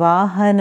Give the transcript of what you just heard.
वाहन